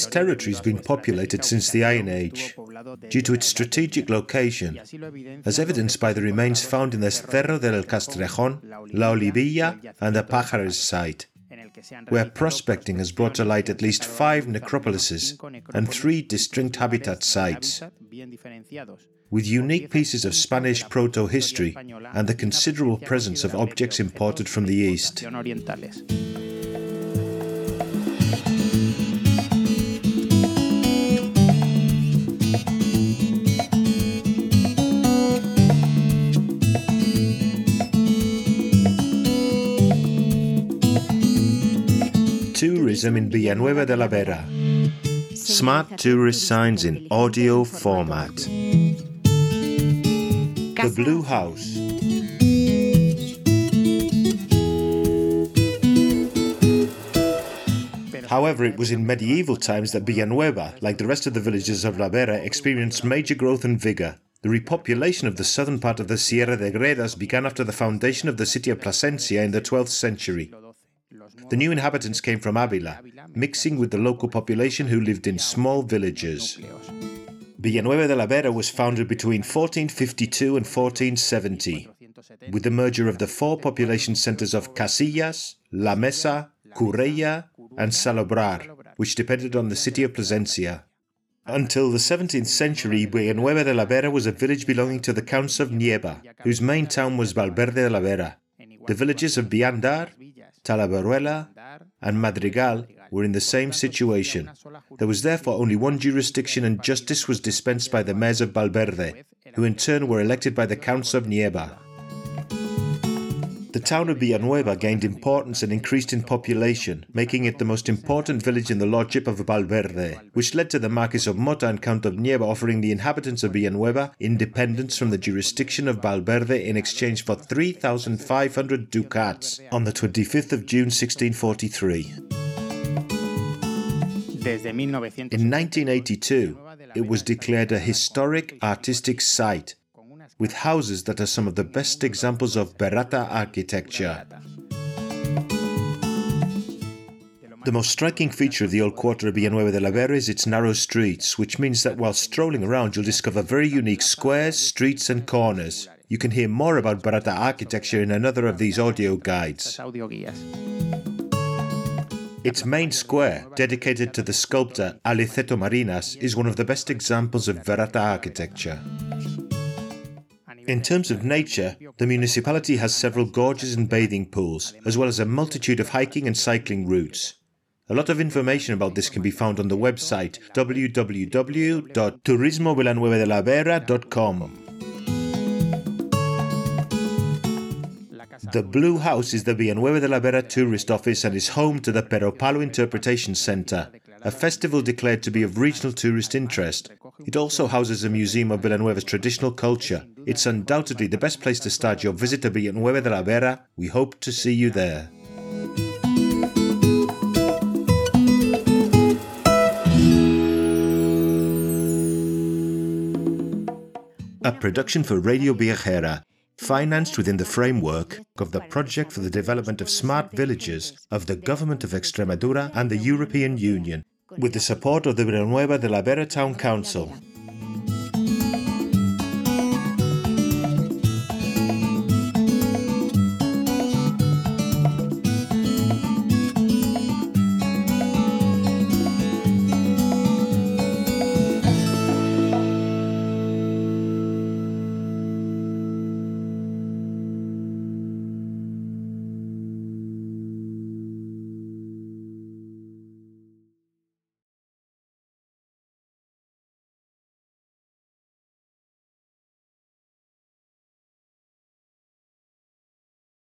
This territory has been populated since the Iron Age due to its strategic location, as evidenced by the remains found in the Cerro del Castrejón, La Olivilla, and the Pájaros site, where prospecting has brought to light at least five necropolises and three distinct habitat sites, with unique pieces of Spanish proto history and the considerable presence of objects imported from the East. Tourism in Villanueva de la Vera. Smart tourist signs in audio format. The Blue House. However, it was in medieval times that Villanueva, like the rest of the villages of La Vera, experienced major growth and vigor. The repopulation of the southern part of the Sierra de Gredos began after the foundation of the city of Plasencia in the 12th century. The new inhabitants came from Avila, mixing with the local population who lived in small villages. Villanueva de la Vera was founded between 1452 and 1470, with the merger of the four population centers of Casillas, La Mesa, Curuela, and Salobral, which depended on the city of Plasencia. Until the 17th century, Villanueva de la Vera was a village belonging to the Counts of Nieva, whose main town was Valverde de la Vera. The villages of Viandar, Talaveruela, and Madrigal were in the same situation. There was therefore only one jurisdiction, and justice was dispensed by the mayors of Valverde, who in turn were elected by the Counts of Nieva. The town of Villanueva gained importance and increased in population, making it the most important village in the lordship of Valverde, which led to the Marquis of Mota and Count of Nieva offering the inhabitants of Villanueva independence from the jurisdiction of Valverde in exchange for 3,500 ducats on the 25th of June 1643. In 1982, it was declared a historic artistic site with houses that are some of the best examples of Verata architecture. The most striking feature of the old quarter of Villanueva de la Vera is its narrow streets, which means that while strolling around you'll discover very unique squares, streets and corners. You can hear more about Verata architecture in another of these audio guides. Its main square, dedicated to the sculptor Aniceto Marinas, is one of the best examples of Verata architecture. In terms of nature, the municipality has several gorges and bathing pools, as well as a multitude of hiking and cycling routes. A lot of information about this can be found on the website www.turismovillanuevadelavera.com. The Blue House is the Villanueva de la Vera tourist office and is home to the Peropalo Interpretation Center, a festival declared to be of regional tourist interest. It also houses a museum of Villanueva's traditional culture. It's undoubtedly the best place to start your visit to Villanueva de la Vera. We hope to see you there. A production for Radio Viajera, financed within the framework of the Project for the Development of Smart Villages of the Government of Extremadura and the European Union with the support of the Villanueva de la Vera Town Council.